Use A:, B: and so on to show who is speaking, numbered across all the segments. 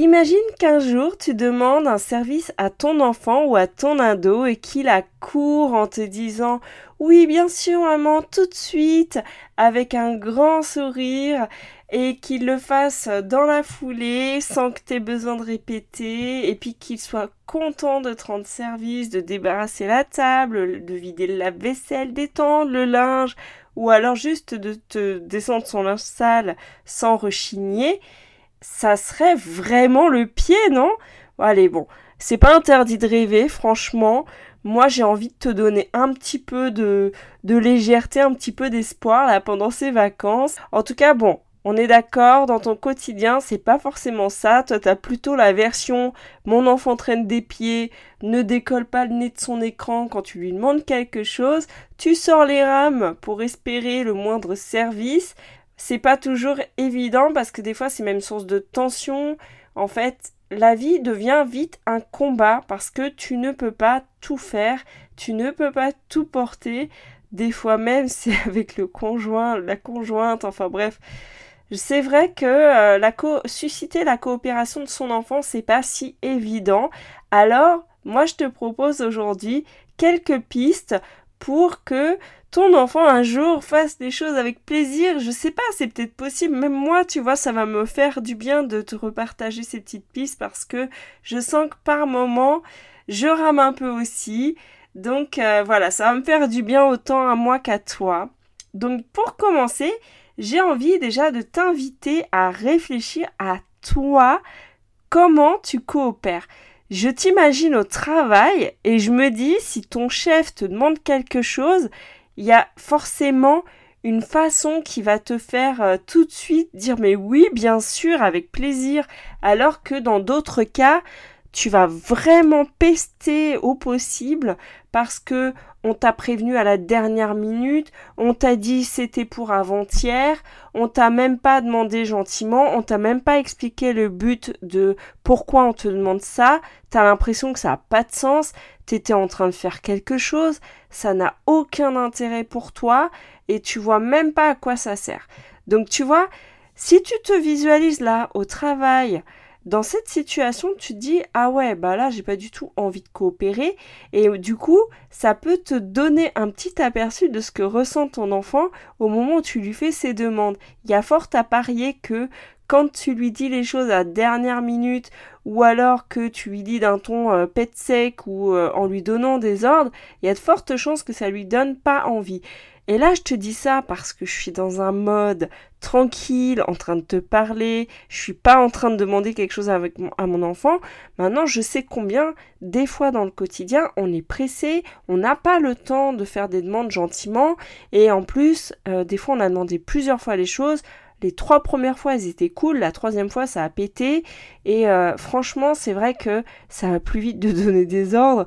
A: Imagine qu'un jour tu demandes un service à ton enfant ou à ton ado et qu'il accourt en te disant oui bien sûr maman tout de suite! avec un grand sourire et qu'il le fasse dans la foulée sans que tu aies besoin de répéter et puis qu'il soit content de te rendre service, de débarrasser la table, de vider la vaisselle, d'étendre le linge ou alors juste de te descendre son linge sale sans rechigner ça serait vraiment le pied, non? Allez, bon, c'est pas interdit de rêver, franchement. Moi, j'ai envie de te donner un petit peu de, de légèreté, un petit peu d'espoir là pendant ces vacances. En tout cas, bon, on est d'accord, dans ton quotidien, c'est pas forcément ça. Toi, t'as plutôt la version mon enfant traîne des pieds, ne décolle pas le nez de son écran quand tu lui demandes quelque chose. Tu sors les rames pour espérer le moindre service c'est pas toujours évident parce que des fois c'est même source de tension. En fait, la vie devient vite un combat parce que tu ne peux pas tout faire, tu ne peux pas tout porter. Des fois même c'est avec le conjoint, la conjointe, enfin bref. C'est vrai que euh, la susciter la coopération de son enfant, c'est pas si évident. Alors, moi je te propose aujourd'hui quelques pistes pour que ton enfant un jour fasse des choses avec plaisir. Je sais pas, c'est peut-être possible. Même moi, tu vois, ça va me faire du bien de te repartager ces petites pistes parce que je sens que par moment, je rame un peu aussi. Donc euh, voilà, ça va me faire du bien autant à moi qu'à toi. Donc pour commencer, j'ai envie déjà de t'inviter à réfléchir à toi, comment tu coopères? Je t'imagine au travail et je me dis si ton chef te demande quelque chose, il y a forcément une façon qui va te faire euh, tout de suite dire mais oui bien sûr avec plaisir. Alors que dans d'autres cas tu vas vraiment pester au possible parce que on t'a prévenu à la dernière minute, on t'a dit c'était pour avant-hier, on t'a même pas demandé gentiment, on t'a même pas expliqué le but de pourquoi on te demande ça, t'as l'impression que ça a pas de sens, t'étais en train de faire quelque chose, ça n'a aucun intérêt pour toi et tu vois même pas à quoi ça sert. Donc tu vois, si tu te visualises là au travail, dans cette situation, tu te dis ah ouais, bah là, j'ai pas du tout envie de coopérer et du coup, ça peut te donner un petit aperçu de ce que ressent ton enfant au moment où tu lui fais ses demandes. Il y a fort à parier que quand tu lui dis les choses à dernière minute ou alors que tu lui dis d'un ton euh, pet sec ou euh, en lui donnant des ordres, il y a de fortes chances que ça lui donne pas envie. Et là, je te dis ça parce que je suis dans un mode tranquille, en train de te parler, je suis pas en train de demander quelque chose à mon enfant. Maintenant, je sais combien, des fois dans le quotidien, on est pressé, on n'a pas le temps de faire des demandes gentiment, et en plus, euh, des fois, on a demandé plusieurs fois les choses. Les trois premières fois, elles étaient cool. La troisième fois, ça a pété. Et euh, franchement, c'est vrai que ça va plus vite de donner des ordres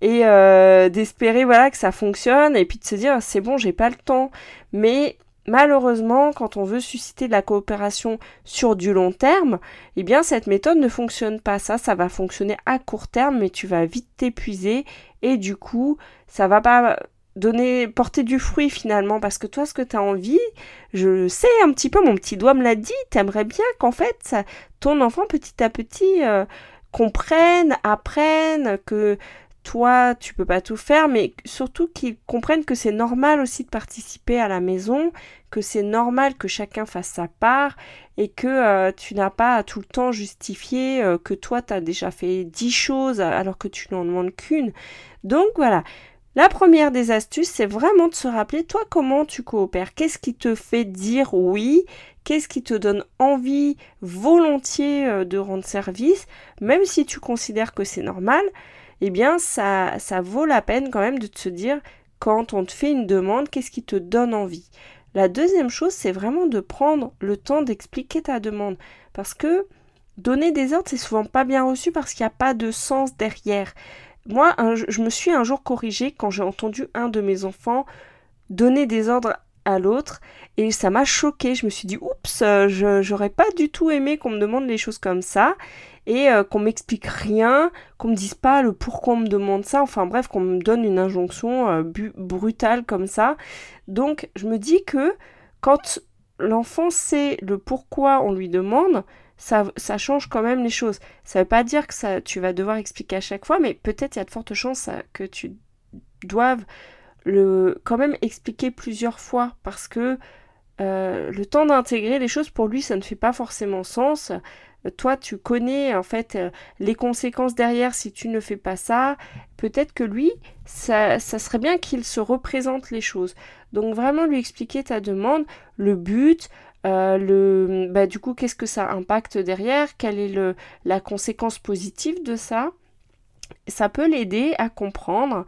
A: et euh, d'espérer voilà que ça fonctionne et puis de se dire c'est bon j'ai pas le temps mais malheureusement quand on veut susciter de la coopération sur du long terme eh bien cette méthode ne fonctionne pas ça ça va fonctionner à court terme mais tu vas vite t'épuiser et du coup ça va pas donner porter du fruit finalement parce que toi ce que tu as envie je sais un petit peu mon petit doigt me l'a dit t'aimerais bien qu'en fait ton enfant petit à petit euh, comprenne apprenne que toi, tu peux pas tout faire, mais surtout qu'ils comprennent que c'est normal aussi de participer à la maison, que c'est normal que chacun fasse sa part et que euh, tu n'as pas à tout le temps justifier euh, que toi, tu as déjà fait dix choses alors que tu n'en demandes qu'une. Donc voilà. La première des astuces, c'est vraiment de se rappeler, toi, comment tu coopères? Qu'est-ce qui te fait dire oui? Qu'est-ce qui te donne envie volontiers euh, de rendre service, même si tu considères que c'est normal eh bien ça, ça vaut la peine quand même de te dire quand on te fait une demande, qu'est-ce qui te donne envie? La deuxième chose, c'est vraiment de prendre le temps d'expliquer ta demande. Parce que donner des ordres, c'est souvent pas bien reçu parce qu'il n'y a pas de sens derrière. Moi, je me suis un jour corrigée quand j'ai entendu un de mes enfants donner des ordres à l'autre et ça m'a choqué. Je me suis dit, oups, j'aurais pas du tout aimé qu'on me demande les choses comme ça et euh, qu'on m'explique rien, qu'on me dise pas le pourquoi on me demande ça, enfin bref, qu'on me donne une injonction euh, brutale comme ça. Donc je me dis que quand l'enfant sait le pourquoi on lui demande, ça, ça, change quand même les choses. Ça veut pas dire que tu vas devoir expliquer à chaque fois, mais peut-être il y a de fortes chances euh, que tu doives le quand même expliquer plusieurs fois parce que le temps d'intégrer les choses pour lui ça ne fait pas forcément sens toi tu connais en fait euh, les conséquences derrière si tu ne fais pas ça, peut-être que lui, ça, serait bien qu'il se représente les choses. Donc vraiment lui expliquer ta demande, le but, euh, le, bah, du coup qu'est-ce que ça impacte derrière, quelle est le, la conséquence positive de ça. Ça peut l'aider à comprendre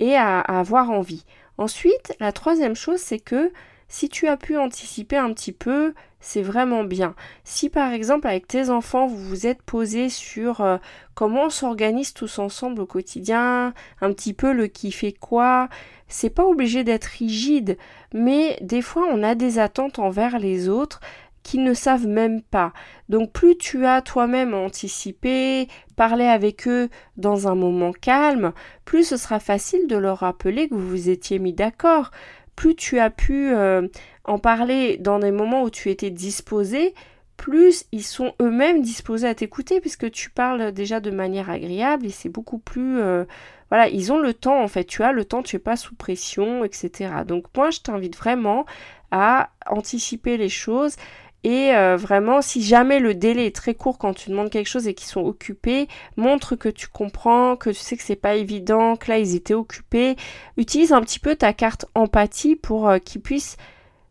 A: et à avoir envie. Ensuite, la troisième chose, c'est que si tu as pu anticiper un petit peu, c'est vraiment bien. Si par exemple avec tes enfants vous vous êtes posé sur euh, comment on s'organise tous ensemble au quotidien, un petit peu le qui fait quoi, c'est pas obligé d'être rigide, mais des fois on a des attentes envers les autres qui ne savent même pas. Donc plus tu as toi-même anticipé, parlé avec eux dans un moment calme, plus ce sera facile de leur rappeler que vous vous étiez mis d'accord plus tu as pu euh, en parler dans des moments où tu étais disposé, plus ils sont eux-mêmes disposés à t'écouter puisque tu parles déjà de manière agréable et c'est beaucoup plus euh, voilà ils ont le temps en fait. Tu as le temps tu es pas sous pression etc donc moi je t'invite vraiment à anticiper les choses et euh, vraiment, si jamais le délai est très court quand tu demandes quelque chose et qu'ils sont occupés, montre que tu comprends, que tu sais que c'est pas évident, que là ils étaient occupés. Utilise un petit peu ta carte empathie pour euh, qu'ils puissent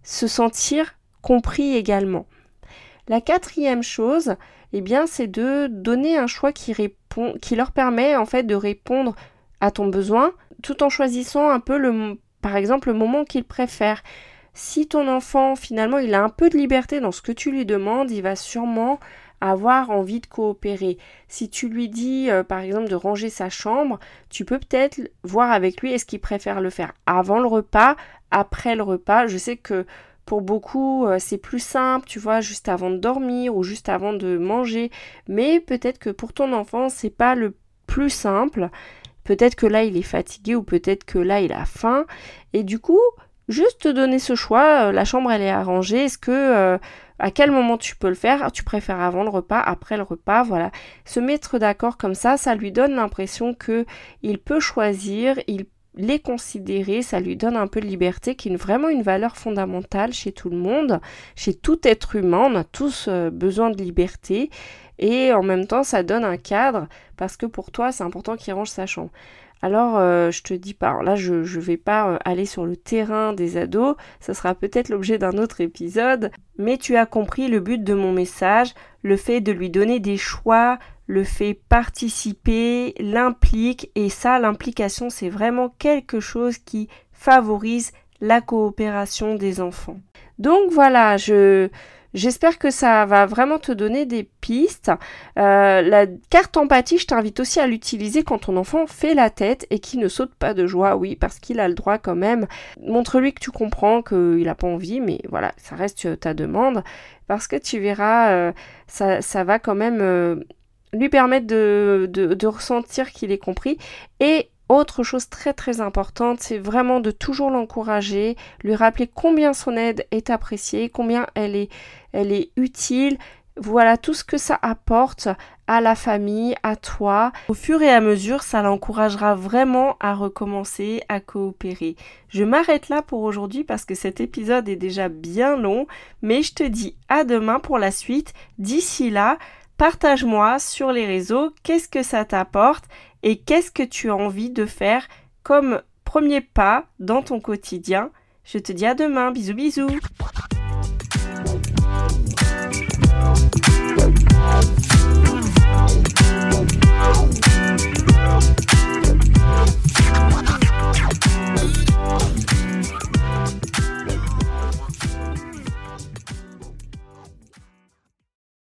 A: se sentir compris également. La quatrième chose, eh bien, c'est de donner un choix qui répond, qui leur permet en fait de répondre à ton besoin, tout en choisissant un peu le, par exemple, le moment qu'ils préfèrent. Si ton enfant, finalement, il a un peu de liberté dans ce que tu lui demandes, il va sûrement avoir envie de coopérer. Si tu lui dis, euh, par exemple, de ranger sa chambre, tu peux peut-être voir avec lui est-ce qu'il préfère le faire avant le repas, après le repas? Je sais que pour beaucoup, euh, c'est plus simple, tu vois, juste avant de dormir ou juste avant de manger. Mais peut-être que pour ton enfant, c'est pas le plus simple. Peut-être que là, il est fatigué ou peut-être que là, il a faim. Et du coup, juste te donner ce choix, euh, la chambre elle est arrangée, est-ce que euh, à quel moment tu peux le faire? Tu préfères avant le repas, après le repas, voilà. Se mettre d'accord comme ça, ça lui donne l'impression que il peut choisir, il les considérer, ça lui donne un peu de liberté, qui est vraiment une valeur fondamentale chez tout le monde, chez tout être humain, on a tous euh, besoin de liberté, et en même temps ça donne un cadre, parce que pour toi c'est important qu'il range sa chambre. Alors, euh, je te dis pas, là, je ne vais pas euh, aller sur le terrain des ados, ça sera peut-être l'objet d'un autre épisode, mais tu as compris le but de mon message, le fait de lui donner des choix, le fait participer, l'implique, et ça, l'implication, c'est vraiment quelque chose qui favorise la coopération des enfants. Donc voilà, je, J'espère que ça va vraiment te donner des Euh, la carte empathie, je t'invite aussi à l'utiliser quand ton enfant fait la tête et qui ne saute pas de joie, oui, parce qu'il a le droit quand même. Montre-lui que tu comprends qu'il n'a pas envie, mais voilà, ça reste ta demande, parce que tu verras, euh, ça, va quand même euh, lui permettre de, ressentir qu'il est compris. Et autre chose très très importante, c'est vraiment de toujours l'encourager, lui rappeler combien son aide est appréciée, combien elle est utile. Voilà tout ce que ça apporte à la famille, à toi. Au fur et à mesure, ça l'encouragera vraiment à recommencer, à coopérer. Je m'arrête là pour aujourd'hui parce que cet épisode est déjà bien long, mais je te dis à demain pour la suite. D'ici là, partage-moi sur les réseaux qu'est-ce que ça t'apporte et qu'est-ce que tu as envie de faire comme premier pas dans ton quotidien. Je te dis à demain, bisous bisous Thank